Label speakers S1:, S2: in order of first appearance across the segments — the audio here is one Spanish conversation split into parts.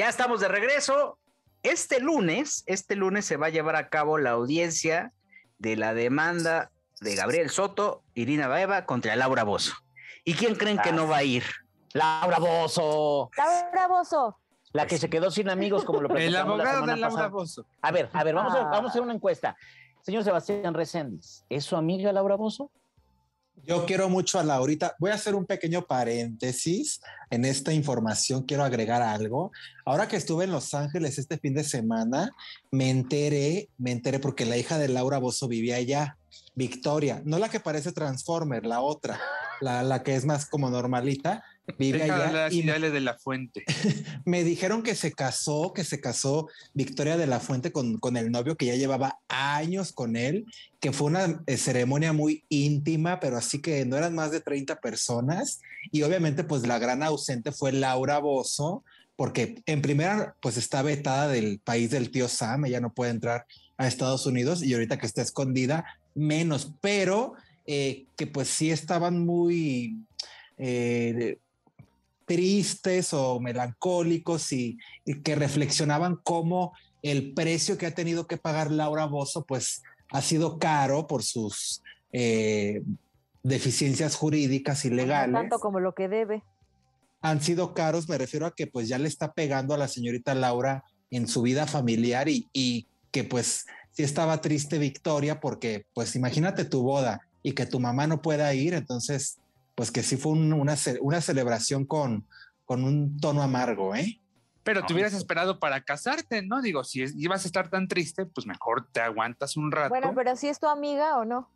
S1: Ya estamos de regreso. Este lunes, este lunes se va a llevar a cabo la audiencia de la demanda de Gabriel Soto, Irina Baeva contra Laura Bozo. ¿Y quién creen que no va a ir?
S2: Laura Bozo.
S3: Laura Bozo.
S2: La que se quedó sin amigos, como lo
S4: El
S2: platicamos la
S4: abogado de Laura
S2: pasada.
S4: Bozo.
S2: A ver, a ver, vamos a,
S3: Ah.
S2: vamos a hacer una encuesta. Señor Sebastián Reséndiz, ¿es su amiga Laura Bozo?
S5: Yo quiero mucho a Laurita. Voy a hacer un pequeño paréntesis en esta información. Quiero agregar algo. Ahora que estuve en Los Ángeles este fin de semana, me enteré, me enteré porque la hija de Laura Bozo vivía allá, Victoria, no la que parece Transformer, la otra, la, la que es más como normalita, vive
S4: Deja
S5: allá. y
S4: de la fuente.
S5: me dijeron que se casó, que se casó Victoria de la Fuente con, con el novio que ya llevaba años con él, que fue una eh, ceremonia muy íntima, pero así que no eran más de 30 personas. Y obviamente, pues la gran ausente fue Laura Bozo, porque en primera, pues está vetada del país del tío Sam, ella no puede entrar a Estados Unidos y ahorita que está escondida, menos, pero eh, que pues sí estaban muy... eh, tristes o melancólicos y, y que reflexionaban cómo el precio que ha tenido que pagar Laura Bozo pues ha sido caro por sus eh, deficiencias jurídicas y
S3: No
S5: legales.
S3: tanto como lo que debe.
S5: Han sido caros, me refiero a que pues ya le está pegando a la señorita Laura en su vida familiar y, y que pues sí estaba triste Victoria porque pues imagínate tu boda y que tu mamá no pueda ir, entonces pues que sí fue un- una, una celebración con, con un tono amargo, ¿eh?
S4: Pero
S1: No,
S4: te hubieras esperado para casarte, ¿no? Digo, si es- ibas a estar tan triste, pues mejor te aguantas un rato.
S3: Bueno, pero si es tu amiga o no.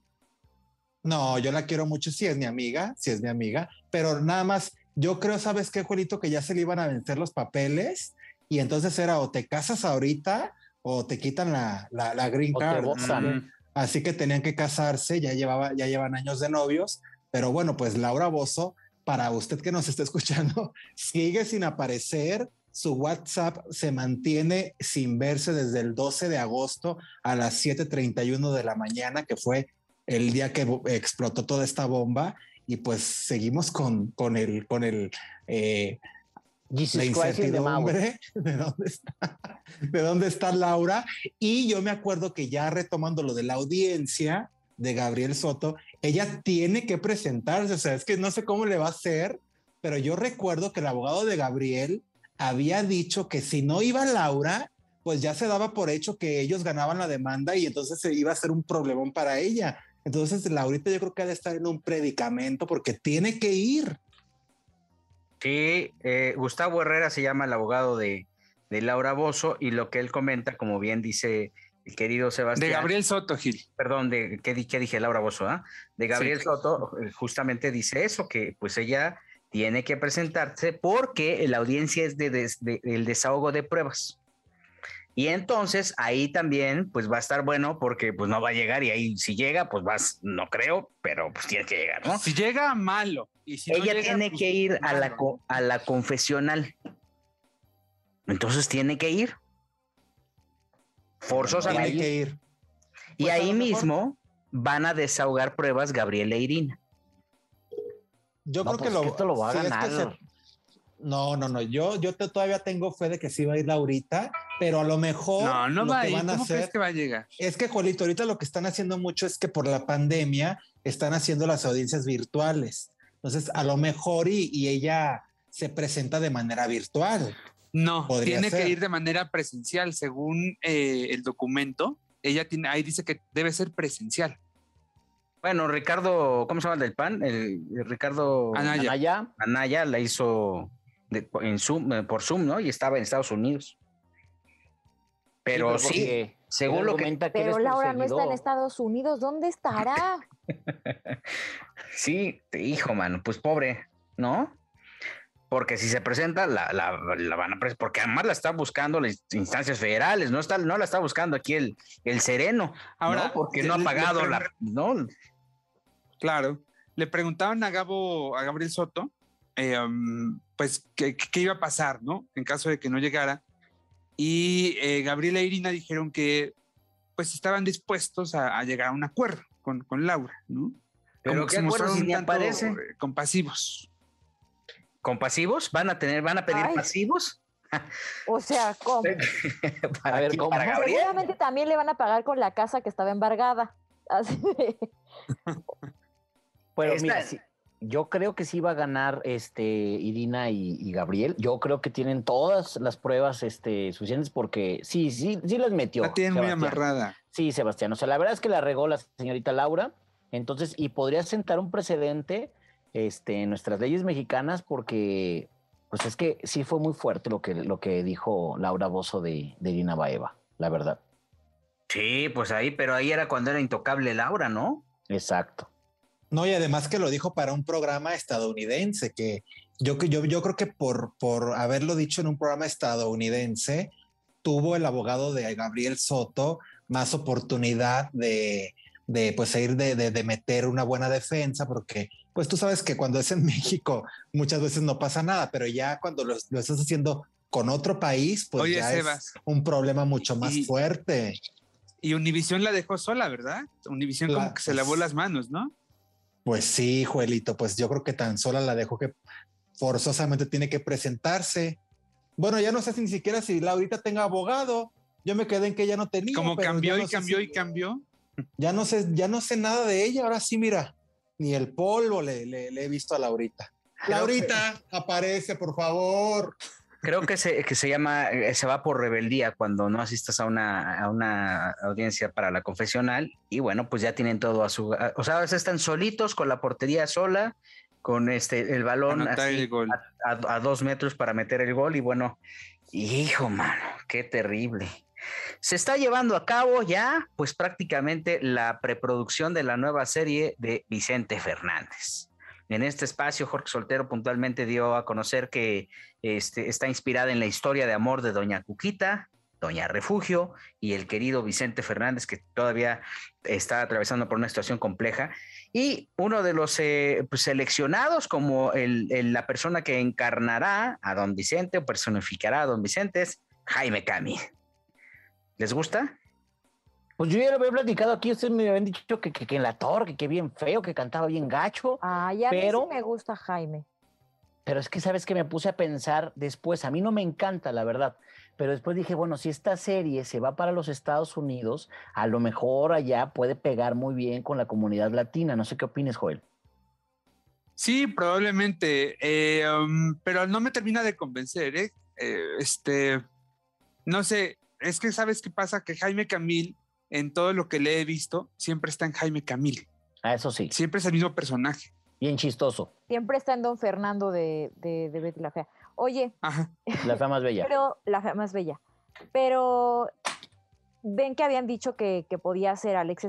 S5: No, yo la quiero mucho, si es mi amiga, si es mi amiga, pero nada más, yo creo, ¿sabes qué, Juelito? Que ya se le iban a vencer los papeles y entonces era o te casas ahorita o te quitan la, la, la green
S2: ¿O te
S5: card.
S2: boxan?
S4: Mm,
S5: Así que tenían que casarse, ya, llevaba, ya llevan años de novios, pero bueno, pues Laura Bozo, para usted que nos está escuchando, sigue sin aparecer. Su WhatsApp se mantiene sin verse desde el 12 de agosto a las 7:31 de la mañana, que fue el día que explotó toda esta bomba. Y pues seguimos con, con el, con el, eh,
S2: Jesus
S5: la incertidumbre de dónde está, de dónde está Laura. Y yo me acuerdo que ya retomando lo de la audiencia de Gabriel Soto, ella tiene que presentarse. O sea, es que no sé cómo le va a hacer, pero yo recuerdo que el abogado de Gabriel había dicho que si no iba Laura, pues ya se daba por hecho que ellos ganaban la demanda y entonces se iba a ser un problemón para ella. Entonces, Laurita yo creo que ha de estar en un predicamento porque tiene que ir.
S1: Sí, eh, Gustavo Herrera se llama el abogado de, de Laura Bozo y lo que él comenta, como bien dice el querido Sebastián.
S4: De Gabriel Soto, Gil.
S1: Perdón, de ¿qué, di- qué dije Laura Bozo? ah? De Gabriel
S4: Sí.
S1: Soto, eh, justamente dice eso, que pues ella tiene que presentarse porque la audiencia es de, des- de- el desahogo de pruebas. Y entonces ahí también pues va a estar bueno porque pues no va a llegar y ahí si llega pues vas, no creo, pero pues tiene que llegar, ¿no?
S4: Si llega, malo. Y si no
S1: ella
S4: llega,
S1: tiene
S4: pues,
S1: que ir a la, a la confesional. Entonces tiene que ir. Forzosamente.
S5: Tiene que ir.
S1: y
S5: pues,
S1: ahí mismo van a desahogar pruebas Gabriela e Irina.
S5: Yo
S2: No,
S5: creo
S2: pues,
S5: que lo,
S2: que esto lo va a
S5: sí, es que
S2: ganar.
S5: se- no, no, no. Yo, yo te- todavía tengo fe de que sí va a ir Laurita, pero a lo mejor
S4: No, no
S5: lo
S4: va a
S5: que
S4: ir.
S5: van a
S4: ¿Cómo
S5: hacer
S4: crees que va a llegar?
S5: es que, Juelito, ahorita lo que están haciendo mucho es que por la pandemia están haciendo las audiencias virtuales. Entonces, a lo mejor y, y ella se presenta de manera virtual.
S4: No, tiene
S5: ser.
S4: que ir de manera presencial. Según eh, el documento, ella tiene, ahí dice que debe ser presencial.
S1: Bueno, Ricardo, ¿cómo se llama el del PAN? El, el Ricardo
S4: Anaya.
S2: Anaya,
S1: Anaya la hizo de- en Zoom, eh, por Zoom, ¿no? Y estaba en Estados Unidos. Pero sí,
S2: porque
S1: según lo que
S3: Pero Laura no está en. Estados Unidos. ¿Dónde estará?
S1: Sí, hijo, mano, pues pobre, ¿no? Porque si se presenta, la, la, la van a presentar, porque además la está buscando las instancias federales, no, está, no la está buscando aquí el, el sereno,
S4: Ahora,
S1: ¿no? porque no ha pagado la, no,
S4: Claro. Le preguntaban a Gabo, a Gabriel Soto, eh, pues, qué, qué iba a pasar, ¿no? En caso de que no llegara. Y eh, Gabriela e Irina dijeron que, pues, estaban dispuestos a, a llegar a un acuerdo con, con Laura, ¿no?
S1: Pero
S4: Como que
S1: ¿qué
S4: se
S1: acuerdo
S4: mostraron
S1: si
S4: un tanto,
S1: aparece?
S4: eh, compasivos.
S1: Con pasivos, van a tener, van a pedir
S3: Ay.
S1: pasivos.
S3: O sea, ¿cómo?
S1: ¿Para
S2: A ver? ¿cómo?
S1: ¿Para Gabriel?
S3: Seguramente también le van a pagar con la casa que estaba embargada. Así de-
S2: Pero
S1: Esta-
S2: mira, sí, yo creo que sí va a ganar este Irina y, y Gabriel. Yo creo que tienen todas las pruebas este, suficientes porque sí, sí, sí las metió.
S4: La tienen muy amarrada.
S2: Sí, Sebastián. O sea, la verdad es que la regó la señorita Laura. Entonces, y podría sentar un precedente este, en nuestras leyes mexicanas porque, pues es que sí fue muy fuerte lo que, lo que dijo Laura Bozo de, de Irina Baeva, la verdad.
S1: Sí, pues ahí, pero ahí era cuando era intocable Laura, ¿no?
S2: Exacto.
S5: No, y además que lo dijo para un programa estadounidense, que yo, que- yo, yo creo que por, por haberlo dicho en un programa estadounidense, tuvo el abogado de Gabriel Soto más oportunidad de, de pues ir de, de, de meter una buena defensa, porque pues tú sabes que cuando es en México muchas veces no pasa nada, pero ya cuando lo, lo estás haciendo con otro país, pues
S4: Oye,
S5: ya
S4: Sebas.
S5: es un problema mucho más
S4: Y-
S5: fuerte.
S4: Y Univisión la dejó sola, ¿verdad? Univisión
S5: La-
S4: como que se
S5: pues-
S4: lavó las manos, ¿no?
S5: Pues sí, Juelito, pues yo creo que tan sola la dejó que forzosamente tiene que presentarse. Bueno, ya no sé si ni siquiera si Laurita tenga abogado. Yo me quedé en que ella no tenía.
S4: Como cambió
S5: ya
S4: y
S5: no
S4: cambió
S5: si-
S4: y cambió.
S5: Ya no sé, ya no sé nada de ella. Ahora sí, mira, ni el polvo le, le- le he visto a Laurita. Laurita, aparece, por favor.
S1: Creo que se, que se llama, eh, se va por rebeldía cuando no asistas a una, a una audiencia para la confesional y bueno, pues ya tienen todo a su, a- o sea, a veces están solitos con la portería sola, con este, el balón
S4: Anotar
S1: así
S4: el gol.
S1: A, a- a dos metros para meter el gol y bueno, hijo mano, qué terrible. Se está llevando a cabo ya, pues prácticamente la preproducción de la nueva serie de Vicente Fernández. En este espacio, Jorge Soltero puntualmente dio a conocer que este, está inspirada en la historia de amor de Doña Cuquita, Doña Refugio y el querido Vicente Fernández, que todavía está atravesando por una situación compleja. Y uno de los eh, pues, seleccionados como el- la persona que encarnará a Don Vicente o personificará a Don Vicente es Jaime Cami. ¿Les gusta?
S2: Pues yo ya lo había platicado aquí, ustedes me habían dicho que, que, que en la torre, que, que bien feo, que cantaba bien gacho,
S3: Ay, a mí sí
S2: Pero-
S3: me gusta Jaime.
S2: pero es que sabes que me puse a pensar después, a mí no me encanta, la verdad, pero después dije, bueno, si esta serie se va para los Estados Unidos, a lo mejor allá puede pegar muy bien con la comunidad latina, no sé qué opines, Joel.
S4: Sí, probablemente, eh, um, pero no me termina de convencer, ¿eh? Eh, este, no sé, es que sabes qué pasa, que Jaime Camil, en todo lo que le he visto, siempre está en Jaime Camil,
S2: Ah, eso sí,
S4: siempre es el mismo personaje.
S2: bien chistoso,
S3: Siempre está en Don Fernando de, de, de Betty la Fea. Oye,
S4: Ajá.
S2: la fea más bella.
S3: pero la fea más bella. Pero ven que habían dicho que, que podía ser Alex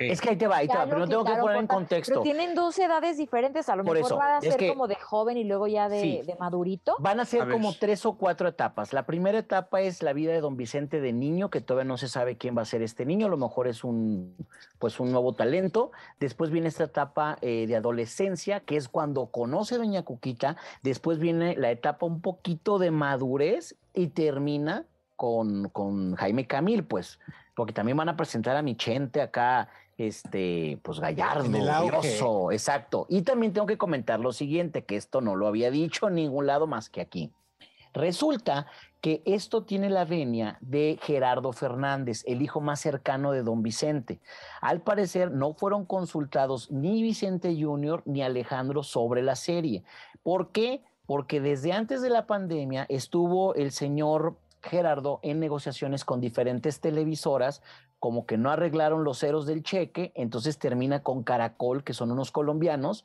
S2: Es que ahí te va, ahí te va, pero no tengo que poner en contexto.
S3: Pero tienen dos edades diferentes, a lo
S2: Por
S3: mejor
S2: eso,
S3: va a ser
S2: que-
S3: como de joven y luego ya de,
S2: Sí.
S3: de madurito.
S2: Van a ser
S4: A
S2: como tres o cuatro etapas. La primera etapa es la vida de don Vicente de niño, que todavía no se sabe quién va a ser este niño, a lo mejor es un, pues un nuevo talento. Después viene esta etapa eh, de adolescencia, que es cuando conoce a doña Cuquita. Después viene la etapa un poquito de madurez y termina con, con Jaime Camil, pues, porque también van a presentar a Michente acá, este, pues Gallardo. Brioso, exacto. Y también tengo que comentar lo siguiente, que esto no lo había dicho en ningún lado más que aquí. Resulta que esto tiene la venia de Gerardo Fernández, el hijo más cercano de don Vicente. Al parecer no fueron consultados ni Vicente Jr. ni Alejandro sobre la serie. ¿Por qué? Porque desde antes de la pandemia estuvo el señor Gerardo en negociaciones con diferentes televisoras, como que no arreglaron los ceros del cheque, entonces termina con Caracol, que son unos colombianos,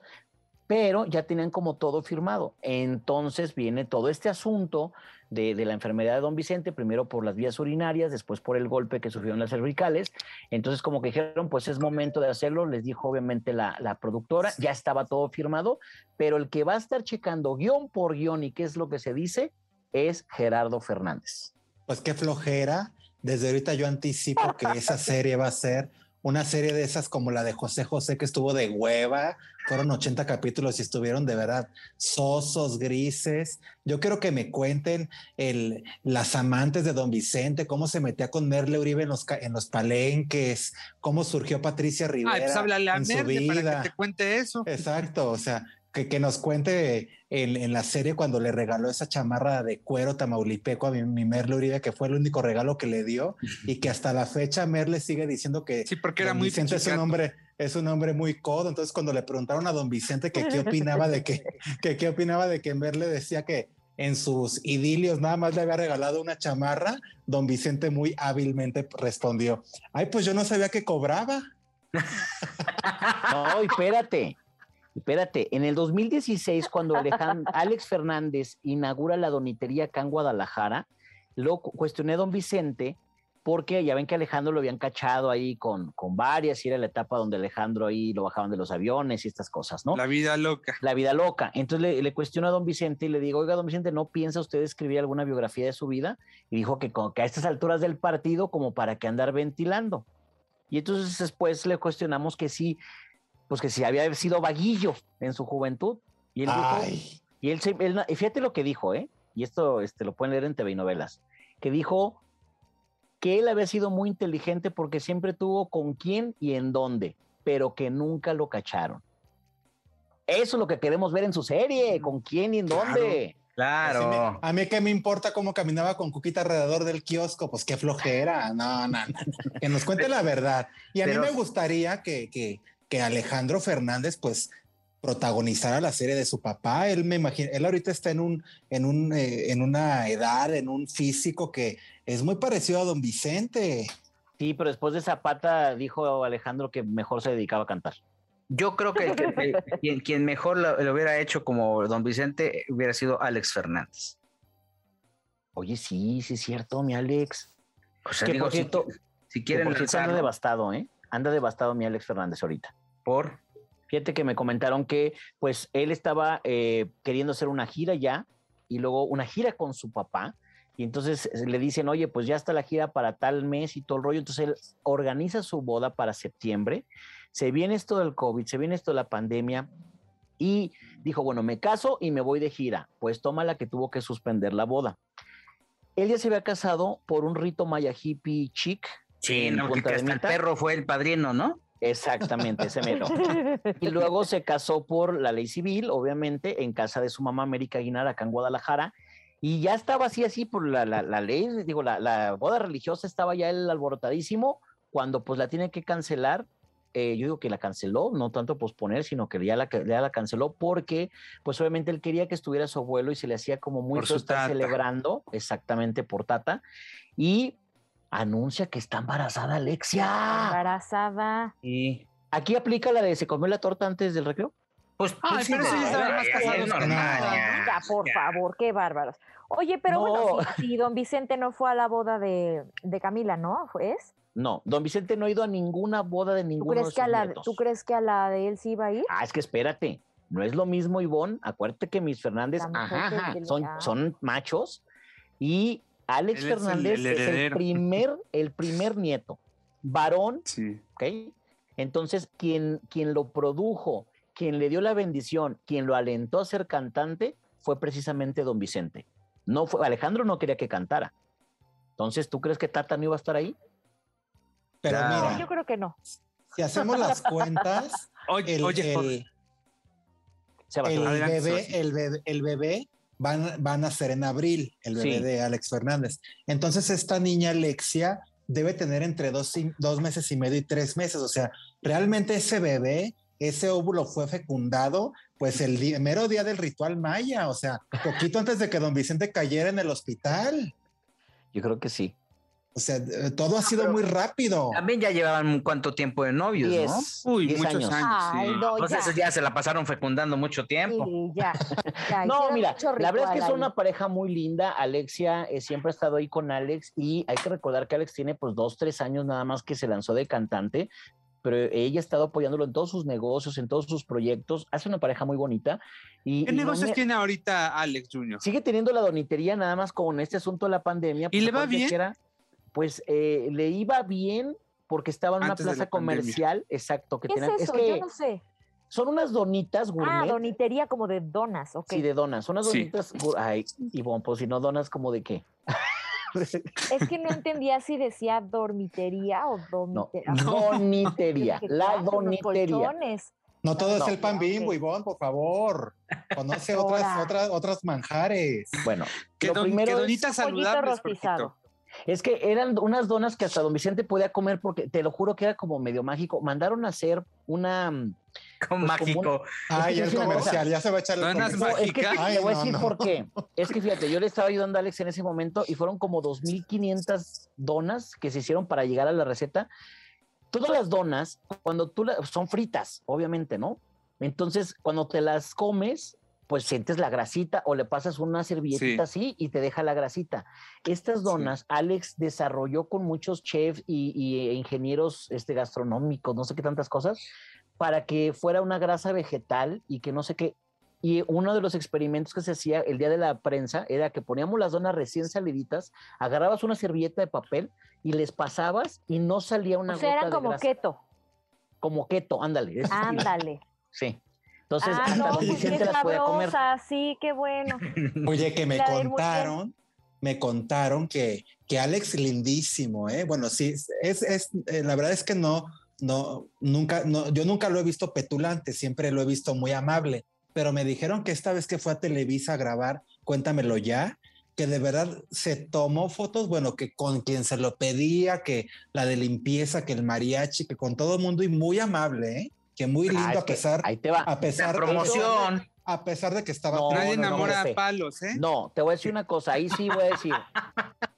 S2: pero ya tenían como todo firmado. Entonces viene todo este asunto de, la enfermedad de don Vicente, primero por las vías urinarias, después por el golpe que sufrieron las cervicales. Entonces como que dijeron, pues es momento de hacerlo, les dijo obviamente la, la productora, ya estaba todo firmado, pero el que va a estar checando guion por guion y qué es lo que se dice es Gerardo Fernández.
S5: Pues qué flojera. Desde ahorita yo anticipo que esa serie va a ser una serie de esas como la de José José que estuvo de hueva, fueron 80 capítulos y estuvieron de verdad sosos, grises. Yo quiero que me cuenten el, las amantes de Don Vicente, cómo se metía con Merle Uribe en los, en los palenques, cómo surgió Patricia Rivera.
S4: Ay, pues háblale a Merle para que te cuente eso.
S5: Exacto, o sea, que, que nos cuente en, en, la serie cuando le regaló esa chamarra de cuero tamaulipeco a mi, mi, Merle Uribe, que fue el único regalo que le dio y que hasta la fecha Merle sigue diciendo que
S4: sí, porque era muy
S5: Vicente es un hombre es un hombre muy codo. Entonces, cuando le preguntaron a don Vicente que qué opinaba de que, que qué opinaba de que Merle decía que en sus idilios nada más le había regalado una chamarra, don Vicente muy hábilmente respondió: Ay, pues yo no sabía que cobraba.
S2: No, espérate. Espérate, en el 2016, cuando Alejandro, Alex Fernández inaugura la donitería acá en Guadalajara, lo cuestioné a don Vicente porque ya ven que Alejandro lo habían cachado ahí con, con varias y era la etapa donde Alejandro ahí lo bajaban de los aviones y estas cosas, ¿no?
S4: La vida loca.
S2: La vida loca. Entonces le, le cuestiono a don Vicente y le digo, oiga, don Vicente, ¿no piensa usted escribir alguna biografía de su vida? Y dijo que, que a estas alturas del partido, como para que andar ventilando. Y entonces después le cuestionamos que sí, pues que si había sido vaguillo en su juventud. Y él
S5: Ay.
S2: dijo, y él, él, fíjate lo que dijo, ¿eh? Y esto este, lo pueden leer en TV y novelas, que dijo que él había sido muy inteligente porque siempre tuvo con quién y en dónde, pero que nunca lo cacharon. Eso es lo que queremos ver en su serie, con quién y en
S5: Claro.
S2: dónde.
S1: Claro.
S5: Me, a mí qué me importa cómo caminaba con Cuquita alrededor del kiosco, pues qué flojera. No, no, no. Que nos cuente la verdad. Y a
S1: Pero-
S5: mí me gustaría que, que, que Alejandro Fernández, pues, protagonizara la serie de su papá. Él me imagino, él ahorita está en un, en un, eh, en una edad, en un físico que es muy parecido a Don Vicente.
S2: Sí, pero después de Zapata dijo Alejandro que mejor se dedicaba a cantar.
S1: Yo creo que, que- que quien, quien mejor lo, lo hubiera hecho como don Vicente hubiera sido Alex Fernández.
S2: Oye, sí, sí es cierto, mi Alex.
S1: O sea,
S2: Que
S1: digo,
S2: por
S1: si-
S2: cierto,
S1: si,
S2: Que
S1: quieren
S2: por
S1: lanzarlo
S2: devastado, ¿eh? Anda devastado mi Alex Fernández ahorita.
S1: por
S2: Fíjate que me comentaron que pues él estaba eh, queriendo hacer una gira ya y luego una gira con su papá y entonces eh, le dicen, oye, pues ya está la gira para tal mes y todo el rollo. Entonces él organiza su boda para septiembre. Se viene esto del COVID, se viene esto de la pandemia y dijo, bueno, me caso y me voy de gira. Pues toma la que tuvo que suspender la boda. Él ya se había casado por un rito maya hippie chic.
S1: Sí,
S2: en
S1: no, que,
S2: Punta
S1: que
S2: de
S1: hasta el perro fue el padrino, ¿no?
S2: Exactamente, ese mero. Y luego se casó por la ley civil, obviamente, en casa de su mamá América Aguilar, acá en Guadalajara. Y ya estaba así, así, por la, la, la ley, digo, la, la boda religiosa estaba ya él alborotadísimo, cuando pues la tiene que cancelar. eh, yo digo que la canceló, no tanto posponer, sino que ya la, ya la canceló porque, pues obviamente él quería que estuviera su abuelo y se le hacía como muy
S1: tata.
S2: celebrando, exactamente por Tata. Y anuncia que está embarazada Alexia.
S3: Embarazada.
S1: Y
S2: Aquí aplica la de se comió la torta antes del recreo.
S1: pues,
S4: Ay,
S1: pues,
S4: pero
S1: sí,
S4: eso ya
S1: ya,
S4: estaban más casados que nada,
S3: por favor, qué bárbaros. Oye, pero
S2: No.
S3: bueno, si, si don Vicente no fue a la boda de, de Camila, ¿no? ¿Fue- ¿Es?
S2: No, don Vicente no ha ido a ninguna boda de
S3: ¿Tú
S2: ninguno de
S3: crees,
S2: sus
S3: que a la,
S2: nietos.
S3: ¿Tú crees que a la de él sí iba a ir?
S2: Ah, es que espérate, no es lo mismo, Ivonne. Acuérdate que mis Fernández, ajá, ajá, son, son machos y Alex
S4: Él es el-
S2: Fernández
S4: el
S2: es el primer, el primer nieto, varón,
S4: Sí.
S2: ¿ok? Entonces, quien, quien lo produjo, quien le dio la bendición, quien lo alentó a ser cantante, fue precisamente don Vicente. No fue, Alejandro no quería que cantara. Entonces, ¿tú crees que Tata no iba a estar ahí?
S5: Pero mira,
S3: Yo creo que no.
S5: si hacemos las cuentas,
S4: Oye,
S5: el,
S4: oye,
S5: bebé, el bebé, el bebé van, van a ser en abril, el bebé
S2: Sí.
S5: de Alex Fernández. Entonces, esta niña Alexia debe tener entre dos, dos meses y medio y tres meses. O sea, realmente ese bebé, ese óvulo fue fecundado, pues el día- mero día del ritual maya, o sea, poquito antes de que don Vicente cayera en el hospital.
S2: Yo creo que sí.
S5: O sea, eh, todo ha sido muy rápido.
S1: También ya llevaban cuánto tiempo de novios, ¿no?
S4: Uy,
S2: diez
S4: muchos
S2: años.
S4: años.
S3: Ay,
S4: sí.
S3: no,
S1: Pues
S3: ya.
S1: se la pasaron fecundando mucho tiempo.
S3: Sí, ya, ya,
S2: No, mira, la verdad es que son una pareja muy linda. Alexia eh, siempre ha estado ahí con Alex y hay que recordar que Alex tiene pues dos, tres años nada más que se lanzó de cantante, pero ella ha estado apoyándolo en todos sus negocios, en todos sus proyectos. Hace una pareja muy bonita. Y,
S4: ¿Qué
S2: y
S4: negocios tiene ahorita Alex Jr.?
S2: Sigue teniendo la donitería nada más con este asunto de la pandemia.
S4: ¿Y le va bien?
S2: era- pues eh, le iba bien porque estaba en una
S4: Antes
S2: plaza
S4: pandemia.
S2: comercial, exacto, que
S3: ¿Qué es eso?
S2: que
S3: Yo no sé.
S2: son unas donitas
S3: Ah,
S2: gourmet.
S3: donitería como de donas, ok.
S2: Sí, de donas. Son unas
S4: Sí.
S2: donitas. Ay, y bueno, pues si no donas, como de qué?
S3: Es que no entendía si decía dormitería o
S2: No, donitería.
S3: Dije,
S2: La
S3: "Claro, los
S2: donitería.
S3: colchones".
S5: No todo
S2: No.
S5: es el pan
S3: Ok.
S5: bimbo, Ivonne, por favor. Conoce otras, otras, otras manjares.
S2: Bueno,
S4: Que,
S2: lo
S4: don,
S2: primero
S4: que
S2: es-
S4: donita
S3: Un pollito
S4: saludable.
S3: rostizado.
S2: Es que eran unas donas que hasta don Vicente podía comer porque te lo juro que era como medio mágico. Mandaron a hacer una.
S1: Con
S2: Pues como
S1: mágico.
S5: Ay,
S2: te
S5: el
S2: una cosa.
S5: comercial, ya se va a echar el
S4: Donas
S5: comercial.
S2: No, es que
S4: mágica.
S2: te voy a decir
S5: no,
S2: por qué. Es que fíjate, yo le estaba ayudando a Alex en ese momento y fueron como 2.500 donas que se hicieron para llegar a la receta. Todas las donas, cuando tú las, son fritas, obviamente, ¿no? Entonces, cuando te las comes, pues sientes la grasita o le pasas una servilletita así y te deja la grasita. Estas donas, Alex desarrolló con muchos chefs y, y ingenieros este, gastronómicos, no sé qué tantas cosas, para que fuera una grasa vegetal y que no sé qué. Y uno de los experimentos que se hacía el día de la prensa era que poníamos las donas recién saliditas, agarrabas una servilleta de papel y les pasabas y no salía una
S3: O sea,
S2: gota
S3: eran
S2: de
S3: como
S2: grasa.
S3: keto.
S2: Como keto, ándale.
S3: Ándale.
S2: Sí. Entonces,
S3: ah,
S2: hasta
S3: no, pues
S2: Vicente
S3: qué
S2: las podía comer.
S3: sabrosa, sí, qué bueno.
S5: Oye, que me
S3: La
S5: contaron, me contaron que, que Alex lindísimo, ¿eh? Bueno, sí, es, es, eh, la verdad es que no, no, nunca, no, yo nunca lo he visto petulante, siempre lo he visto muy amable, pero me dijeron que esta vez que fue a Televisa a grabar, cuéntamelo ya, que de verdad se tomó fotos, bueno, que con quien se lo pedía, que la de limpieza, que el mariachi, que con todo el mundo y muy amable, ¿eh? Que muy lindo
S2: Ah,
S5: a
S2: que
S5: pesar,
S2: Ahí te va.
S5: a
S1: La
S5: pesar
S1: promoción.
S5: a pesar de que estaba
S2: No,
S4: Nadie
S2: no, no,
S4: enamora
S2: jefe.
S4: a palos, ¿eh?
S2: No, te voy a decir una cosa, ahí sí voy a decir.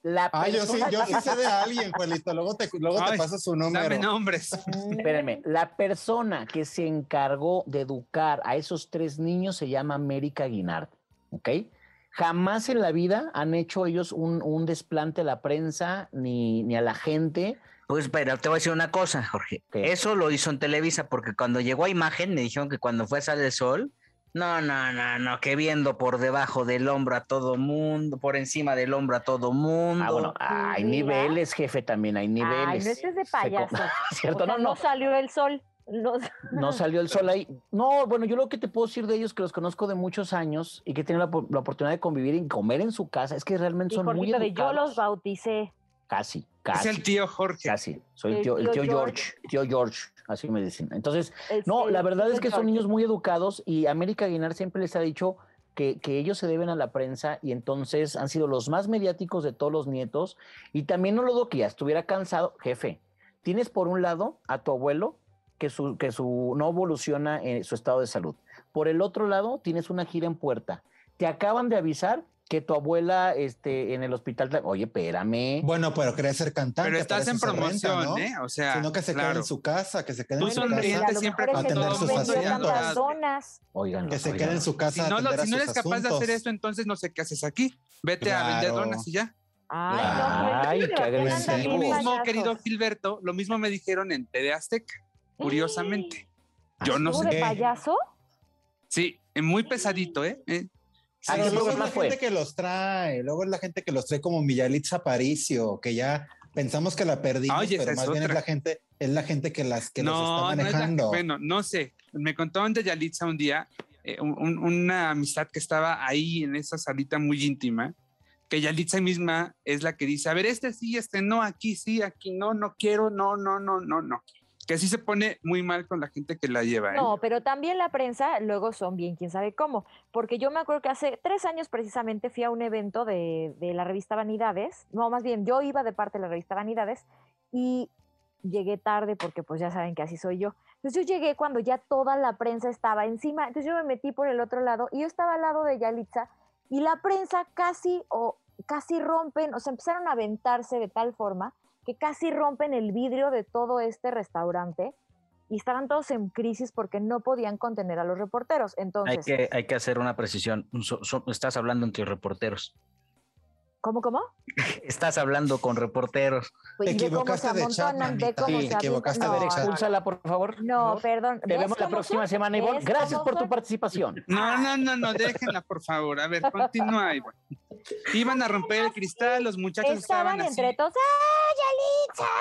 S2: La
S5: Ah, yo sí, yo sí sé de alguien, Juelito. Luego te, luego te
S4: Ay,
S5: paso su
S4: Dame
S5: número.
S4: nombres.
S2: Espérenme, la persona que se encargó de educar a esos tres niños se llama América Guinard, ¿ok? Jamás en la vida han hecho ellos un, un desplante a la prensa ni, ni a la gente.
S1: Pues, pero te voy a decir una cosa, Jorge.
S2: ¿Qué?
S1: Eso lo hizo en Televisa porque cuando llegó a imagen me dijeron que cuando fue a Sale el Sol, no, no, no, no, que viendo por debajo del hombro a todo mundo, por encima del hombro a todo mundo.
S2: Ah, bueno, hay
S3: mira.
S2: niveles, jefe, también hay niveles.
S3: Ay, no estés de
S2: Se co-
S3: payaso.
S2: ¿Cierto?
S3: O sea,
S2: no, no,
S3: salió el sol. No,
S2: no salió el sol ahí. No, bueno, yo lo que te puedo decir de ellos, que los conozco de muchos años y que tienen la, po- la oportunidad de convivir y comer en su casa, es que realmente
S3: y
S2: son muy
S3: Jorgito de yo
S2: educados.
S3: los bauticé.
S2: Casi,
S4: Es el tío Jorge.
S2: Casi, soy el tío, el
S3: tío
S2: tío George,
S3: George.
S2: tío George, así me dicen. Entonces,
S3: El-
S2: no, la verdad es que son niños muy educados y América Aguilar siempre les ha dicho que, que ellos se deben a la prensa y entonces han sido los más mediáticos de todos los nietos. Y también no lo dudo que ya estuviera cansado, jefe. Tienes por un lado a tu abuelo que su, que su no evoluciona en su estado de salud. Por el otro lado, tienes una gira en puerta. Te acaban de avisar que tu abuela este, en el hospital. Oye, espérame.
S5: Bueno, pero quería ser cantante.
S4: Pero estás en
S5: renta,
S4: promoción,
S5: ¿no?
S4: ¿eh? O sea,
S5: Sino que se quede
S4: claro.
S5: en su casa, que se quede en su casa.
S4: siempre
S5: a
S3: no
S5: sus asuntos.
S2: Óiganlo,
S5: Que se quede en su casa.
S4: Si no,
S5: atender
S4: si no eres capaz de hacer esto, entonces no sé qué haces aquí. Vete a vender donas y ya.
S3: Ay,
S2: Ay,
S3: no,
S2: qué
S3: pero ¿por qué
S2: agresivo.
S4: Lo
S3: bien
S4: mismo, querido Gilberto, lo mismo me dijeron en TV Azteca, curiosamente. Yo no
S3: ¿Estuvo
S4: sé.
S3: de payaso?
S4: Sí, eh, muy pesadito, ¿eh? Eh, sí,
S2: ¿A
S5: Pero
S4: sí,
S5: luego es la
S2: fue?
S5: gente que los trae, luego es la gente que los trae como Millalitza Aparicio, que ya pensamos que la perdimos,
S4: Oye,
S5: pero
S4: es
S5: más bien es
S4: otra.
S5: la gente, es la gente que las que los
S4: no,
S5: está
S4: no es la
S5: manejando.
S4: bueno, no sé. Me contaban de Yalitza un día, eh, un- una amistad que estaba ahí en esa salita muy íntima, que Yalitza misma es la que dice, a ver, este sí, este no, aquí sí, aquí no, no quiero, no, no, no, no, no. Que así se pone muy mal con la gente que la lleva. ¿eh?
S3: No, pero también la prensa luego son bien, quién sabe cómo. Porque yo me acuerdo que hace tres años precisamente fui a un evento de, de la revista Vanidades. No, más bien, yo iba de parte de la revista Vanidades y llegué tarde porque pues ya saben que así soy yo. Entonces yo llegué cuando ya toda la prensa estaba encima. Entonces yo me metí por el otro lado y yo estaba al lado de Yalitza y la prensa casi o casi rompen, o sea, empezaron a aventarse de tal forma que casi rompen el vidrio de todo este restaurante y estaban todos en crisis porque no podían contener a los reporteros. Entonces,
S1: Hay que, hay que hacer una precisión. So- so- estás hablando entre reporteros.
S3: ¿Cómo, cómo?
S1: Estás hablando con reporteros.
S3: Pues,
S5: Te equivocaste de chat,
S3: amontonan, ve
S5: mamita.
S3: cómo
S5: Sí,
S3: se
S5: te equivocaste de
S3: No,
S5: chat.
S2: Expúlsala, por favor.
S3: No, perdón.
S2: Te
S3: ¿ves
S2: vemos la próxima
S3: son?
S2: semana, Ivonne.
S3: ¿Ves
S2: Gracias por tu participación.
S4: No, no, no, no, déjenla, por favor. A ver, continúa, Ivonne. Iban a romper el cristal, los muchachos
S3: Estaban
S4: estaban,
S3: entre todos, ¡ay, Yalitza!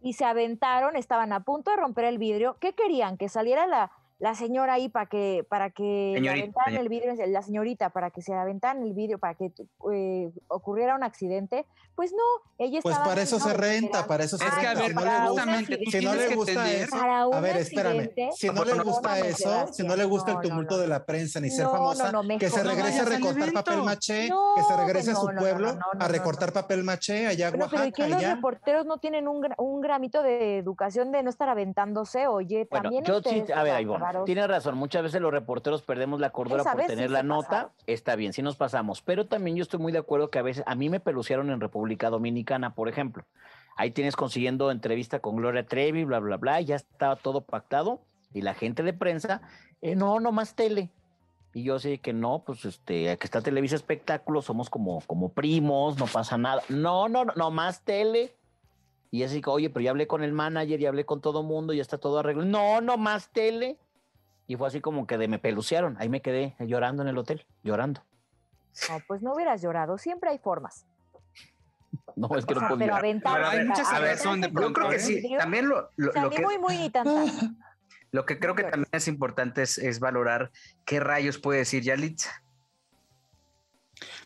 S3: Y se aventaron, estaban a punto de romper el vidrio. ¿Qué querían? Que saliera la, la señora ahí para que, para que
S1: Señorita,
S3: aventaran el vidrio, la señorita, para que se aventaran el vidrio, para que eh, ocurriera un accidente. Pues no, ella
S5: Pues
S3: estaba
S5: para eso se renta, para eso se
S4: Es que, a
S5: renta.
S4: ver,
S5: si no le gusta, si no le eso, a ver, espérame. Si no le gusta eso, si no le gusta el tumulto
S3: no,
S5: de la prensa ni ser
S3: No,
S5: famosa,
S3: no, no,
S5: que se regrese a recortar papel maché,
S3: No,
S5: que se regrese a su pueblo
S3: no, no,
S5: a recortar papel maché allá a
S3: Bueno, pero ¿y
S5: Oaxaca
S3: que los reporteros no tienen un, gra- un gramito de educación de no estar aventándose? Oye, también ustedes,
S2: a ver, Ivonne,
S3: bárbaros.
S2: tienes razón. Muchas veces los reporteros perdemos la cordura
S3: Esa
S2: por
S3: sí
S2: tener la nota.
S3: pasaron.
S2: Está bien, sí nos pasamos. Pero también yo estoy muy de acuerdo que a veces a mí me pelucearon en República Dominicana, por ejemplo. Ahí tienes consiguiendo entrevista con Gloria Trevi, bla, bla, bla. Ya estaba todo pactado. Y la gente de prensa, eh, no, no más tele. Y yo sé que no, pues este, que está Televisa Espectáculos, somos como, como primos, no pasa nada. No, no, no, no más tele. Y así que, oye, pero ya hablé con el manager, ya hablé con todo mundo, ya está todo arreglado. No, no más tele. Y fue así como que de me pelucearon. Ahí me quedé llorando en el hotel, llorando.
S3: No, pues no hubieras llorado. Siempre hay formas.
S2: No, es que
S3: O
S2: no
S3: sea,
S2: podía.
S3: pero aventar.
S4: Pero hay mucha
S1: a ver,
S4: razón de
S1: Yo creo
S4: pronto,
S1: que
S4: ¿eh?
S1: sí. También lo, lo-
S3: O sea,
S1: lo que,
S3: muy, muy
S1: lo que creo que también es importante es, es valorar qué rayos puede decir Yalitza.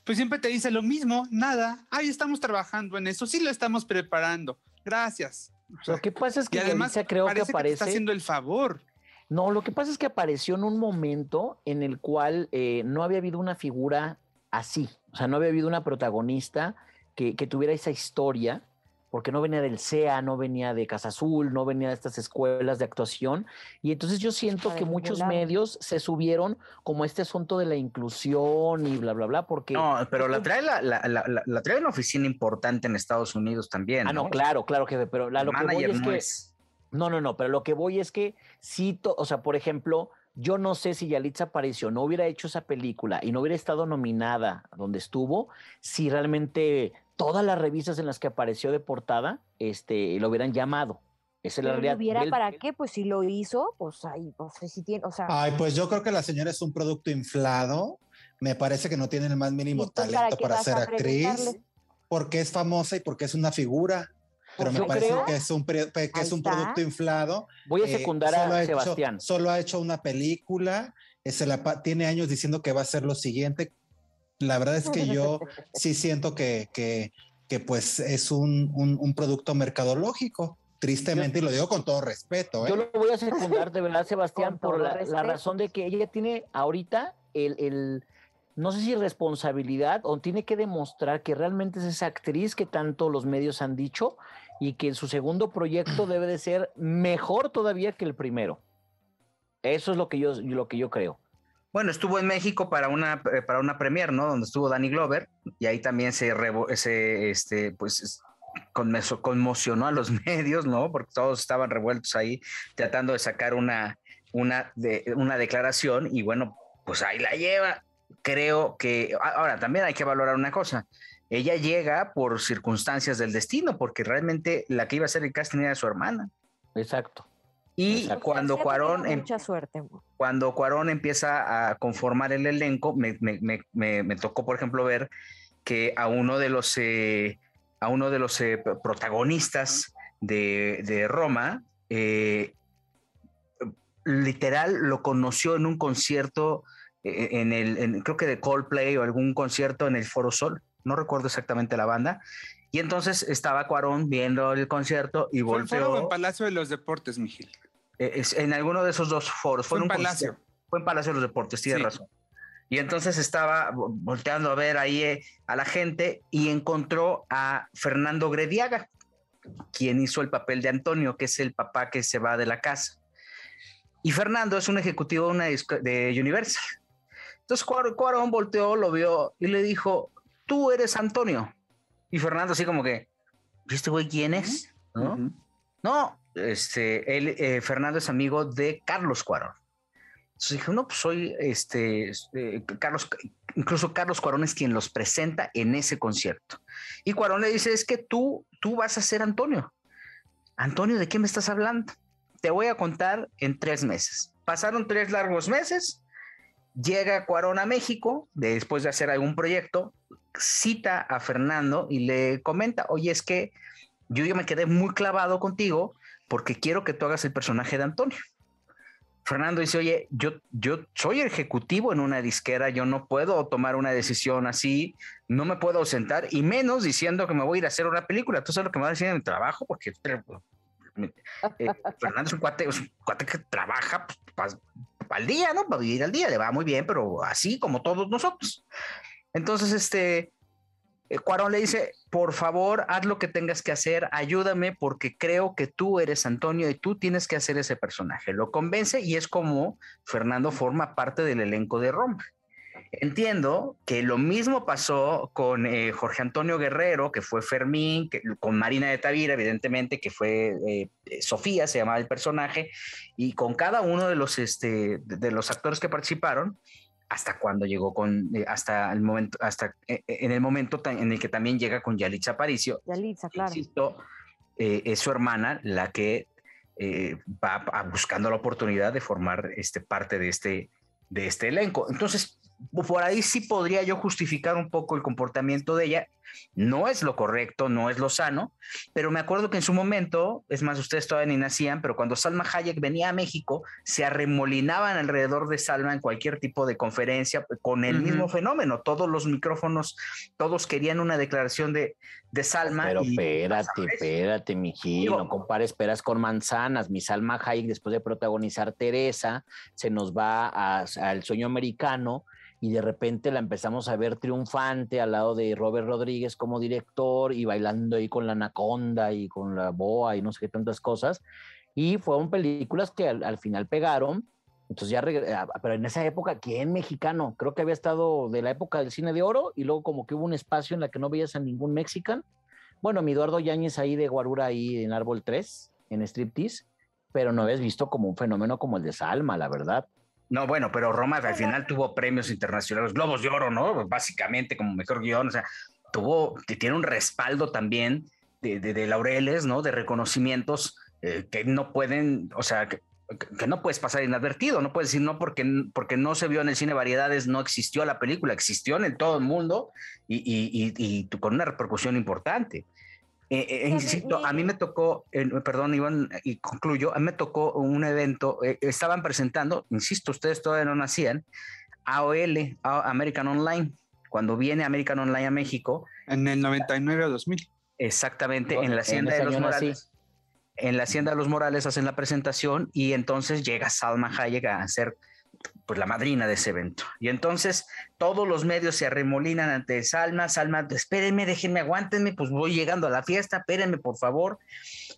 S4: Pues siempre te dice lo mismo, nada. Ahí estamos trabajando en eso, sí lo estamos preparando. Gracias.
S2: Lo que pasa es
S4: y
S2: que
S4: además
S2: Yalitza creo que
S4: parece que, te está
S2: aparece.
S4: haciendo el favor.
S2: No, lo que pasa es que apareció en un momento en el cual eh, no había habido una figura así. O sea, no había habido una protagonista que, que tuviera esa historia, porque no venía del CEA, no venía de Casa Azul, no venía de estas escuelas de actuación. Y entonces yo siento que muchos medios se subieron como a este asunto de la inclusión y bla, bla, bla, porque...
S1: No, pero la trae la, la, la, la- la trae una oficina importante en Estados Unidos también.
S2: Ah, no, claro, claro, jefe, pero la, lo que voy es que...
S1: es.
S2: No, no, no, pero lo que voy es que sí, o sea, por ejemplo, yo no sé si Yalitza Aparicio no hubiera hecho esa película y no hubiera estado nominada donde estuvo, si realmente todas las revistas en las que apareció de portada, este, lo hubieran llamado. Esa es la realidad.
S3: hubiera
S2: Del-
S3: para qué, pues si lo hizo, pues ahí, pues si tiene, o sea,
S5: Ay, pues yo creo que la señora es un producto inflado. Me parece que no tiene el más mínimo
S3: ¿Y entonces para
S5: talento para
S3: vas
S5: ser actriz, porque es famosa y porque es una figura. Pero me parece
S2: creo-
S5: que es un, que es un producto inflado.
S2: Voy a
S5: Eh,
S2: secundar
S5: solo ha
S2: a
S5: hecho-
S2: Sebastián.
S5: solo ha hecho una película, eh, se la tiene años diciendo que va a ser lo siguiente. La verdad es que yo sí siento que, que, que pues es un, un- un producto mercadológico, tristemente, y lo digo con todo respeto. ¿eh?
S2: Yo lo voy a secundar de verdad, Sebastián, por la, la razón de que ella tiene ahorita el, el- no sé si responsabilidad o tiene que demostrar que realmente es esa actriz que tanto los medios han dicho y que su segundo proyecto debe de ser mejor todavía que el primero. Eso es lo que yo, lo que yo creo.
S1: Bueno, estuvo en México para una, eh, para una premier, ¿no? Donde estuvo Danny Glover y ahí también se, revo- se este, pues, es- conmeso- conmocionó a los medios, ¿no? Porque todos estaban revueltos ahí tratando de sacar una, una, de, una declaración y bueno, pues ahí la lleva. Creo que, ahora también hay que valorar una cosa. Ella llega por circunstancias del destino, porque realmente la que iba a hacer el casting era su hermana.
S2: Exacto.
S1: Y
S2: Exacto.
S1: cuando Cuarón em-
S3: mucha suerte.
S1: cuando Cuarón empieza a conformar el elenco, me, me- me- me- me tocó, por ejemplo, ver que a uno de los, eh, a uno de los eh, protagonistas de, de Roma, eh, literal lo conoció en un concierto, eh, en el, en- creo que de Coldplay o algún concierto en el Foro Sol, no recuerdo exactamente la banda. Y entonces estaba Cuarón viendo el concierto y
S4: Fue en
S1: volteó
S4: Palacio de los Deportes, Miguel.
S1: eh, en alguno de esos dos foros.
S4: Fue
S1: Fue,
S4: en
S1: un
S4: Palacio.
S1: concierto. Fue en Palacio de los Deportes, tienes
S4: Sí.
S1: razón. Y entonces estaba vo- volteando a ver ahí eh, a la gente y encontró a Fernando Grediaga, quien hizo el papel de Antonio, que es el papá que se va de la casa. Y Fernando es un ejecutivo de, una de Universal. Entonces Cuar- Cuarón volteó, lo vio y le dijo, tú eres Antonio. Y Fernando así como que, ¿este güey quién es? ¿No? No, este, él, eh, Fernando es amigo de Carlos Cuarón. Entonces dije, no, pues soy este, eh, Carlos, incluso Carlos Cuarón es quien los presenta en ese concierto. Y Cuarón le dice, es que tú, tú vas a ser Antonio. Antonio, ¿de qué me estás hablando? Te voy a contar en tres meses. Pasaron tres largos meses, llega Cuarón a México, después de hacer algún proyecto, cita a Fernando y le comenta, oye, es que yo ya me quedé muy clavado contigo porque quiero que tú hagas el personaje de Antonio. Fernando dice, oye, yo, yo soy ejecutivo en una disquera, yo no puedo tomar una decisión así, no me puedo sentar, y menos diciendo que me voy a ir a hacer una película. Tú sabes lo que me va a decir en mi trabajo, porque eh, Fernando es un, cuate, que trabaja pues, al día, ¿no? Para vivir al día, le va muy bien, pero así como todos nosotros. Entonces, este, eh, Cuarón le dice, por favor, haz lo que tengas que hacer, ayúdame porque creo que tú eres Antonio y tú tienes que hacer ese personaje. Lo convence y es como Fernando forma parte del elenco de Roma. Entiendo que lo mismo pasó con eh, Jorge Antonio Guerrero, que fue Fermín, con Marina de Tavira, evidentemente, que fue eh, Sofía, se llamaba el personaje, y con cada uno de los, este, de los actores que participaron, hasta cuando llegó con, eh, hasta el momento, hasta eh, eh, en el momento en el que también llega con Yalitza Aparicio.
S3: Yalitza, claro.
S1: Insisto, es su hermana la que va buscando la oportunidad de formar este, parte de este, de este elenco. Entonces, por ahí sí podría yo justificar un poco el comportamiento de ella. No es lo correcto, no es lo sano, pero me acuerdo que en su momento, es más, ustedes todavía ni nacían, pero cuando Salma Hayek venía a México, se arremolinaban alrededor de Salma en cualquier tipo de conferencia con el mismo fenómeno. Todos los micrófonos, todos querían una declaración de, de Salma.
S2: Pero espérate, espérate, mi no compares peras con manzanas. Mi Salma Hayek, después de protagonizar Teresa, se nos va al sueño americano y de repente la empezamos a ver triunfante al lado de Robert Rodríguez como director y bailando ahí con la anaconda y con la boa y no sé qué tantas cosas. Y fueron películas que al, final pegaron. Entonces ya, ah, pero en esa época, ¿quién mexicano? Creo que había estado de la época del cine de oro y luego como que hubo un espacio en la que no veías a ningún mexicano. Bueno, mi Eduardo Yáñez ahí de Guarura ahí en Árbol 3, en Striptease, pero no habías visto como un fenómeno como el de Salma, la verdad.
S1: No, bueno, pero Roma al final tuvo premios internacionales, Globos de Oro, ¿no? Básicamente como mejor guion, o sea, tuvo, tiene un respaldo también de, laureles, ¿no? De reconocimientos eh, que no pueden, o sea, que, no puedes pasar inadvertido, no puedes decir no porque, porque no se vio en el cine variedades, no existió la película, existió en todo el mundo y, y, y con una repercusión importante. Eh, eh, insisto, a mí me tocó, perdón, Iván, y concluyo, a mí me tocó un evento, eh, estaban presentando, insisto, ustedes todavía no nacían, AOL, American Online, cuando viene American Online a México.
S4: En el 99 o 2000.
S1: Exactamente, en la Hacienda de los Morales. En la Hacienda de los Morales hacen la presentación y entonces llega Salma Hayek a hacer pues la madrina de ese evento. Y entonces todos los medios se arremolinan ante Salma, Salma, espérenme, déjenme, aguántenme, pues voy llegando a la fiesta, espérenme por favor.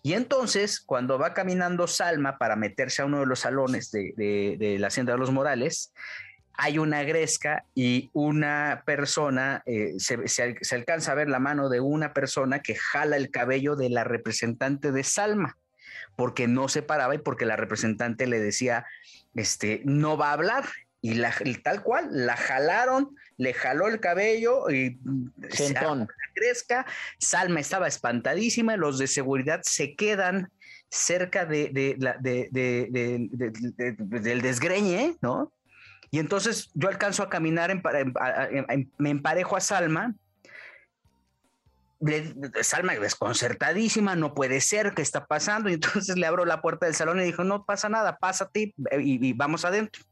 S1: Y entonces cuando va caminando Salma para meterse a uno de los salones de, la Hacienda de los Morales, hay una gresca y una persona, eh, se, se alcanza a ver la mano de una persona que jala el cabello de la representante de Salma porque no se paraba y porque la representante le decía, este, no va a hablar. Y, la, tal cual, la jalaron, le jaló el cabello y
S2: se
S1: crezca. Salma estaba espantadísima, los de seguridad se quedan cerca de, del desgreñe, ¿no? Y entonces yo alcanzo a caminar, me emparejo a Salma Salma desconcertadísima, no puede ser, ¿qué está pasando? Y entonces le abro la puerta del salón y dijo, no pasa nada, pásate y, y vamos adentro.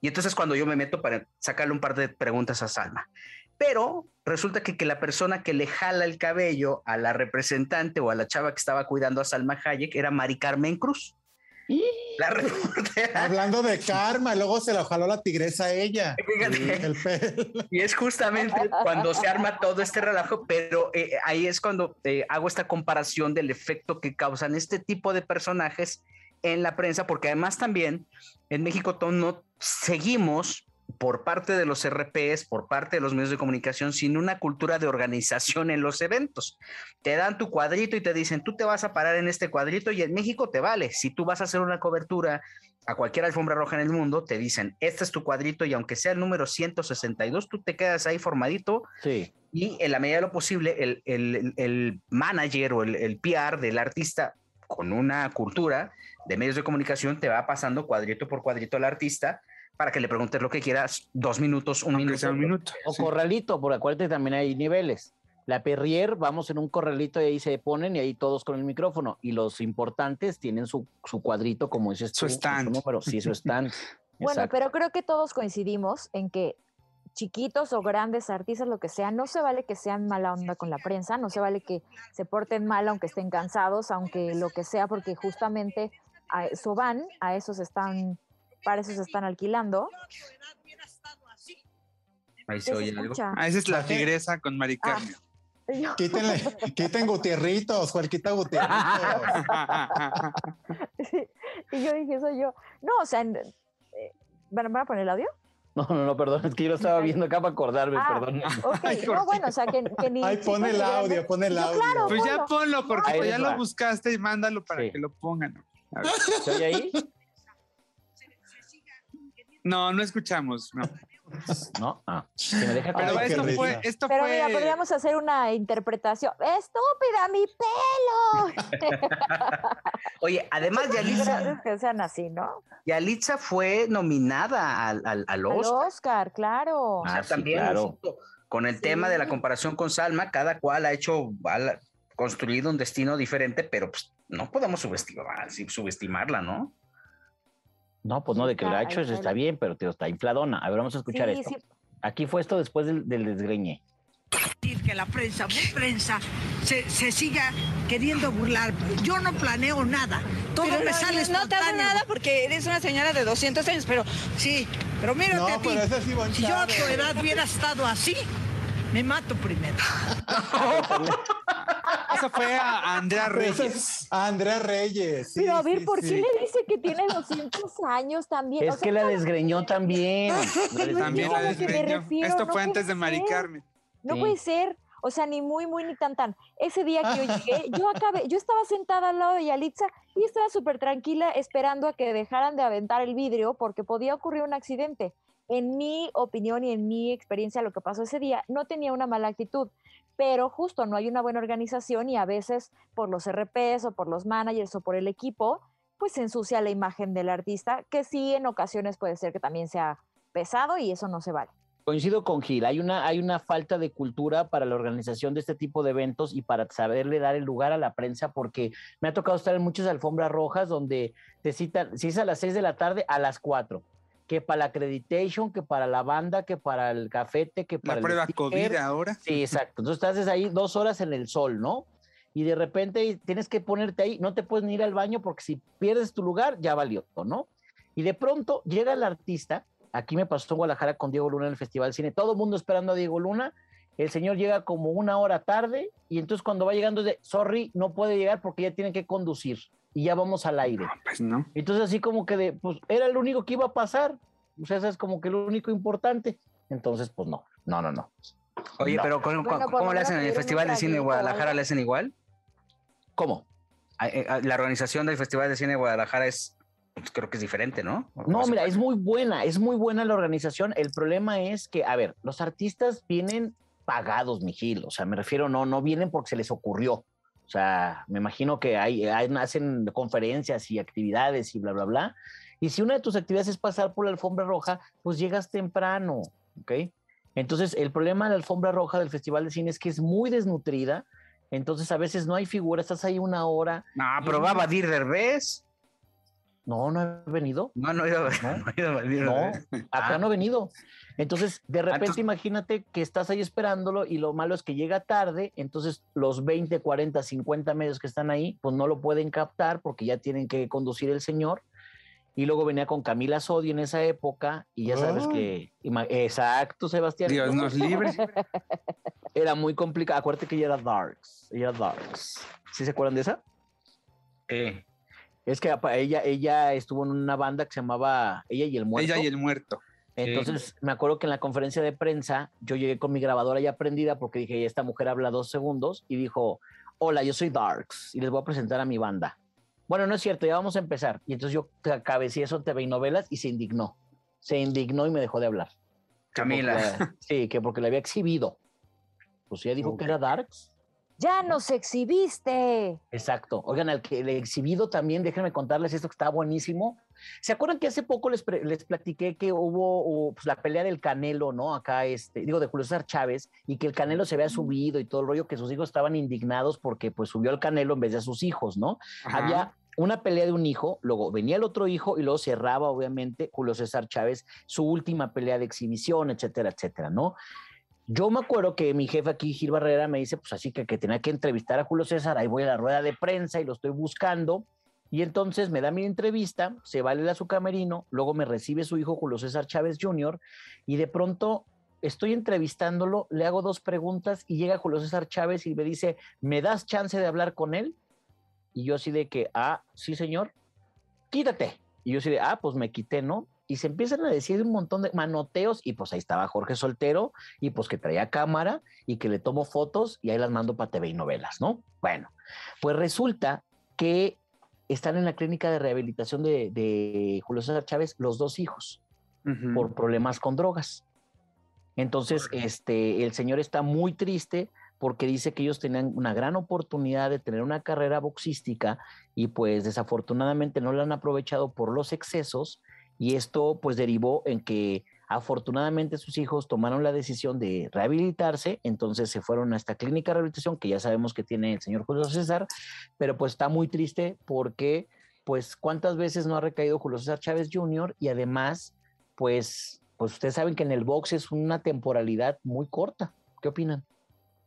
S1: Y entonces cuando yo me meto para sacarle un par de preguntas a Salma. Pero resulta que, que la persona que le jala el cabello a la representante o a la chava que estaba cuidando a Salma Hayek era Mari Carmen Cruz.
S5: La Hablando de karma, luego se la jaló la tigresa a ella.
S1: y es justamente cuando se arma todo este relajo, pero eh, ahí es cuando eh, hago esta comparación del efecto que causan este tipo de personajes en la prensa, porque además también en México no seguimos por parte de los RPs, por parte de los medios de comunicación, sin una cultura de organización en los eventos. Te dan tu cuadrito y te dicen, tú te vas a parar en este cuadrito y en México te vale. Si tú vas a hacer una cobertura a cualquier alfombra roja en el mundo, te dicen, este es tu cuadrito y aunque sea el número 162, tú te quedas ahí formadito.
S2: Sí.
S1: Y en la medida de lo posible, el, el, el manager o el, el PR del artista con una cultura de medios de comunicación te va pasando cuadrito por cuadrito al artista para que le preguntes lo que quieras, dos minutos, un
S4: Aunque
S1: minuto.
S4: sea un minuto.
S2: O
S4: sí.
S2: corralito, porque acuérdate también hay niveles. La Perrier, vamos en un corralito y ahí se ponen y ahí todos con el micrófono. Y los importantes tienen su, su cuadrito, como dices
S4: Su
S2: tú,
S4: stand.
S2: número. Sí, su stand.
S3: Bueno, pero creo que todos coincidimos en que chiquitos o grandes artistas, lo que sea, no se vale que sean mala onda con la prensa, no se vale que se porten mal aunque estén cansados, aunque lo que sea, porque justamente a eso van, a eso se están, para eso se están alquilando.
S1: Ahí
S3: ¿Qué
S1: se oye algo.
S3: escucha?
S4: Ah, esa es la tigresa con Mari
S3: Ah.
S5: Quítenle, quiten Gutierritos, Juan, quita Gutierritos.
S3: y yo dije, soy yo. No, o sea, en- eh, ¿van van a poner el audio?
S2: No, no, no, perdón, es que yo lo estaba viendo acá para acordarme,
S3: Ah,
S2: perdón.
S4: Ay,
S3: no, bueno, o sea, que, que ni
S5: Ay, pon el audio, pon el
S3: Yo,
S5: audio.
S3: claro,
S4: Pues ya
S3: ponlo.
S2: Ahí
S4: pues ya
S2: va.
S4: lo buscaste y mándalo para
S2: Sí.
S4: que lo pongan. A ver.
S2: ¿Se oye ahí?
S4: No, no escuchamos. No.
S2: No, ah, si me deja
S4: Pero
S5: Ay,
S4: esto fue, esto
S3: Pero
S4: fue.
S3: mira, podríamos hacer una interpretación. ¡Estúpida, mi pelo!
S1: Oye, además Yalitza,
S3: que sean así, ¿no?
S1: Yalitza fue nominada al, al, al
S3: Al
S1: Oscar.
S3: Oscar, claro.
S1: O sea,
S2: Ah, sí,
S1: también
S2: claro.
S1: con el tema de la comparación con Salma, cada cual ha hecho, ha construido un destino diferente, pero pues, no podemos subestimar, subestimarla, ¿no?
S2: No, pues no, de que lo ha hecho, eso
S3: está
S2: bien, pero tío, está infladona. A ver, vamos a escuchar
S3: Sí,
S2: esto.
S3: sí.
S2: Aquí fue esto después del, del desgreñe.
S6: decir que la prensa, muy prensa, se, se siga queriendo burlar. Yo no planeo nada. Todo
S7: Pero
S6: me
S7: no,
S6: sale
S7: no, no te
S6: espontáneo.
S7: nada porque eres una señora de 200 años, pero
S6: Sí, pero mírate
S5: No,
S6: a ti.
S5: pero ese es Ivonne
S6: si yo a tu edad hubiera estado así, me mato primero.
S4: Eso fue a Andrea Reyes.
S5: es Andrea Reyes. sí,
S3: Pero a ver,
S5: sí,
S3: ¿por
S5: sí.
S3: qué le dice que tiene 200 años también? O
S2: Es
S3: sea,
S2: que la desgreñó también. La
S4: También la desgreñó.
S3: refiero,
S4: Esto
S3: no
S4: fue antes de Mari
S3: ser.
S4: Carmen.
S3: No
S2: Sí.
S3: puede ser. O sea, ni muy, muy, ni tan, tan. Ese día que yo llegué, yo acabé, yo estaba sentada al lado de Yalitza y estaba súper tranquila esperando a que dejaran de aventar el vidrio porque podía ocurrir un accidente. En mi opinión y en mi experiencia, lo que pasó ese día, no tenía una mala actitud, pero justo no hay una buena organización y a veces por los RPs o por los managers o por el equipo, pues se ensucia la imagen del artista, que sí en ocasiones puede ser que también sea pesado y eso no se vale.
S2: Coincido con Gil, hay una, hay una falta de cultura para la organización de este tipo de eventos y para saberle dar el lugar a la prensa, porque me ha tocado estar en muchas alfombras rojas donde te citan, si es a las 6 de la tarde, a las 4, que para la accreditation, que para la banda, que para el cafete, que para
S4: La
S2: el
S4: prueba
S2: sticker.
S4: COVID ahora.
S2: Sí, exacto. Entonces estás ahí dos horas en el sol, ¿no? Y de repente tienes que ponerte ahí, no te puedes ni ir al baño porque si pierdes tu lugar, ya valió, ¿no? Y de pronto llega el artista, aquí me pasó en Guadalajara con Diego Luna en el Festival de Cine, todo el mundo esperando a Diego Luna, el señor llega como una hora tarde y entonces cuando va llegando es de, sorry, no puede llegar porque ya tiene que conducir y ya vamos al aire.
S4: No, pues no.
S2: Entonces así como que de, pues era el único que iba a pasar, o sea, eso es como que lo único importante. Entonces, pues no, no, no, no.
S1: Oye,
S2: No.
S1: pero ¿cómo,
S3: Bueno,
S1: cómo-
S3: lo
S1: le hacen en el Festival de Cine de Guadalajara? ¿Le hacen igual?
S2: ¿Cómo?
S1: Ah, eh, ah, La organización del Festival de Cine de Guadalajara es, pues, creo que es diferente, ¿no? ¿O cómo
S2: No, mira, es muy buena, es muy buena la organización. El problema es que, a ver, los artistas vienen pagados, Mijil. O sea, me refiero, no, no vienen porque se les ocurrió. O sea, me imagino que hay, hay- hacen conferencias y actividades y bla, bla, bla. Y si una de tus actividades es pasar por la alfombra roja, pues llegas temprano, ¿ok? Entonces, el problema de la alfombra roja del Festival de Cine es que es muy desnutrida. Entonces, a veces no hay figura, estás ahí una hora.
S1: No, pero va a Badir Derbez.
S2: No, no he venido.
S1: No, no he ido,
S2: ¿No?
S1: no he ido a Badir
S2: No, acá
S1: Ah.
S2: no ha venido. Entonces, de repente,
S1: entonces-
S2: imagínate que estás ahí esperándolo y lo malo es que llega tarde, entonces los 20, 40, 50 medios que están ahí, pues no lo pueden captar porque ya tienen que conducir el señor. Y luego venía con Camila Sodi en esa época y ya sabes
S5: Ay.
S2: que... Exacto, Sebastián.
S4: Dios nos libre.
S2: Era muy complicado. Acuérdate que ella era Darks. Ella era Darks. ¿Sí se acuerdan de esa?
S1: Eh,
S2: Es que ella, ella estuvo en una banda que se llamaba Ella y el Muerto.
S4: Ella y el muerto.
S2: Entonces, me acuerdo que en la conferencia de prensa yo llegué con mi grabadora ya prendida porque dije, esta mujer habla dos segundos y dijo, hola, yo soy Darks y les voy a presentar a mi banda. Bueno, no es cierto, ya vamos a empezar. Y entonces yo cabeceé eso en TV y novelas y se indignó. Se indignó y me dejó de hablar.
S1: Camila.
S2: sí, que porque le había exhibido. Pues ella dijo que era Darks.
S3: Ya nos exhibiste.
S2: Exacto. Oigan, al que le exhibido también, déjenme contarles esto que está buenísimo. ¿Se acuerdan que hace poco les, les platiqué que hubo pues, la pelea del Canelo, ¿no? Acá, este, digo, de Julio César Chávez, y que el Canelo se había subido y todo el rollo, que sus hijos estaban indignados porque pues subió el Canelo en vez de a sus hijos, ¿no? Había una pelea de un hijo, luego venía el otro hijo y luego cerraba, obviamente, Julio César Chávez su última pelea de exhibición, etcétera, etcétera, ¿no? Yo me acuerdo que mi jefe aquí, Gil Barrera, me dice, pues así que, que tenía que entrevistar a Julio César, ahí voy a la rueda de prensa y lo estoy buscando. Y entonces me da mi entrevista, se va a su camerino, luego me recibe su hijo Julio César Chávez Jr. y de pronto estoy entrevistándolo, le hago dos preguntas y llega Julio César Chávez y me dice, ¿me das chance de hablar con él? Y yo así de que, ah, sí señor, quítate. Y yo así de, ah, pues me quité, ¿no? Y se empiezan a decir un montón de manoteos y pues ahí estaba Jorge Soltero y pues que traía cámara y que le tomo fotos y ahí las mando para TV y novelas, ¿no? Bueno, pues resulta que están en la clínica de rehabilitación de, Julio César Chávez los dos hijos por problemas con drogas. Entonces, este, el señor está muy triste porque dice que ellos tenían una gran oportunidad de tener una carrera boxística y pues desafortunadamente no la han aprovechado por los excesos y esto pues derivó en que afortunadamente sus hijos tomaron la decisión de rehabilitarse, entonces se fueron a esta clínica de rehabilitación que ya sabemos que tiene el señor Julio César, pero pues está muy triste porque pues cuántas veces no ha recaído Julio César Chávez Jr. y además pues pues ustedes saben que en el box es una temporalidad muy corta. ¿Qué opinan?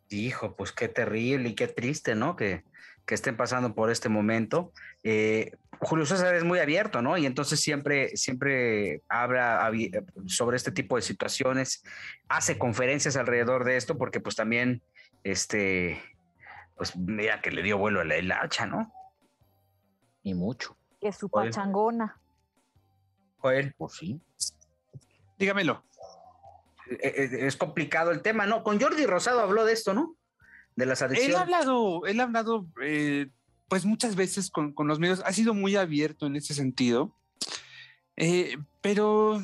S1: Hijo, pues qué terrible y qué triste, ¿no? Que, que estén pasando por este momento. Eh, Julio César es muy abierto, ¿no? Y entonces siempre, siempre habla sobre este tipo de situaciones, hace conferencias alrededor de esto, porque pues también, este, pues mira que le dio vuelo a la, hacha, ¿no?
S2: Y mucho.
S3: Que su pachangona.
S1: Joel.
S2: Por fin.
S4: Dígamelo.
S1: Eh, eh, es complicado el tema, ¿no? Con Jordi Rosado habló de esto, ¿no? De las adicciones.
S4: Él ha hablado, él ha hablado eh, pues muchas veces con, los medios ha sido muy abierto en ese sentido, eh, pero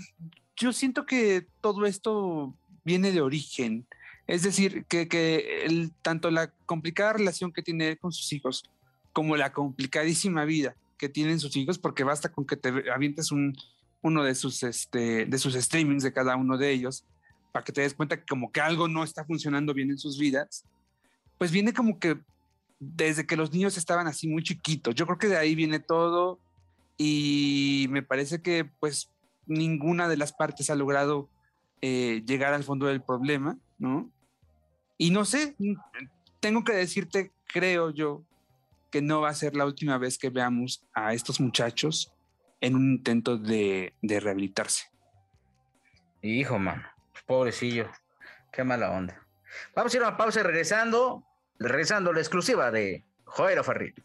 S4: yo siento que todo esto viene de origen, es decir, que, tanto la complicada relación que tiene con sus hijos como la complicadísima vida que tienen sus hijos, porque basta con que te avientes un, uno de sus, este, de sus streamings de cada uno de ellos para que te des cuenta que como que algo no está funcionando bien en sus vidas, pues viene como que desde que los niños estaban así muy chiquitos. Yo creo que de ahí viene todo y me parece que pues ninguna de las partes ha logrado eh, llegar al fondo del problema, ¿no? Y no sé, tengo que decirte, creo yo, que no va a ser la última vez que veamos a estos muchachos en un intento de, de rehabilitarse.
S1: Hijo, mano, pobrecillo, qué mala onda. Vamos a ir a una pausa regresando regresando la exclusiva de Joero Ferril.